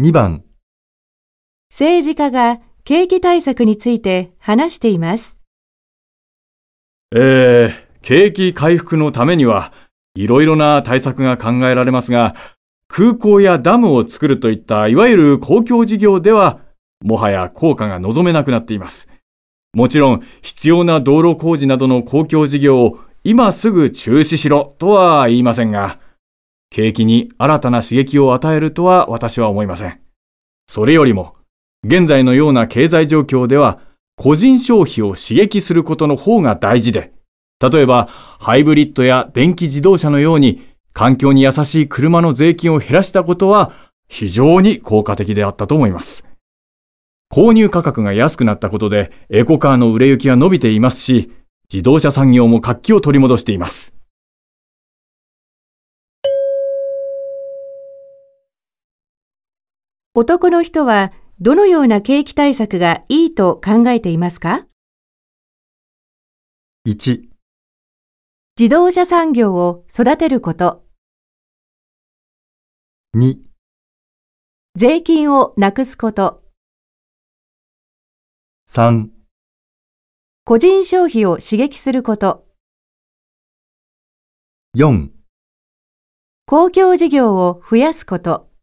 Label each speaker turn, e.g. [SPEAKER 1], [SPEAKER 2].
[SPEAKER 1] 2番、
[SPEAKER 2] 政治家が景気対策について話しています。
[SPEAKER 3] えー、景気回復のためには、いろいろな対策が考えられますが、空港やダムを作るといったいわゆる公共事業では、もはや効果が望めなくなっています。もちろん、必要な道路工事などの公共事業を今すぐ中止しろとは言いませんが、景気に新たな刺激を与えるとは私は思いません。それよりも、現在のような経済状況では、個人消費を刺激することの方が大事で、例えば、ハイブリッドや電気自動車のように、環境に優しい車の税金を減らしたことは、非常に効果的であったと思います。購入価格が安くなったことで、エコカーの売れ行きが伸びていますし、自動車産業も活気を取り戻しています。
[SPEAKER 2] 男の人はどのような景気対策がいいと考えていますか
[SPEAKER 1] ？1、
[SPEAKER 2] 自動車産業を育てること、
[SPEAKER 1] 2、
[SPEAKER 2] 税金をなくすこと、
[SPEAKER 1] 3、
[SPEAKER 2] 個人消費を刺激すること、
[SPEAKER 1] 4
[SPEAKER 2] 公共事業を増やすこと。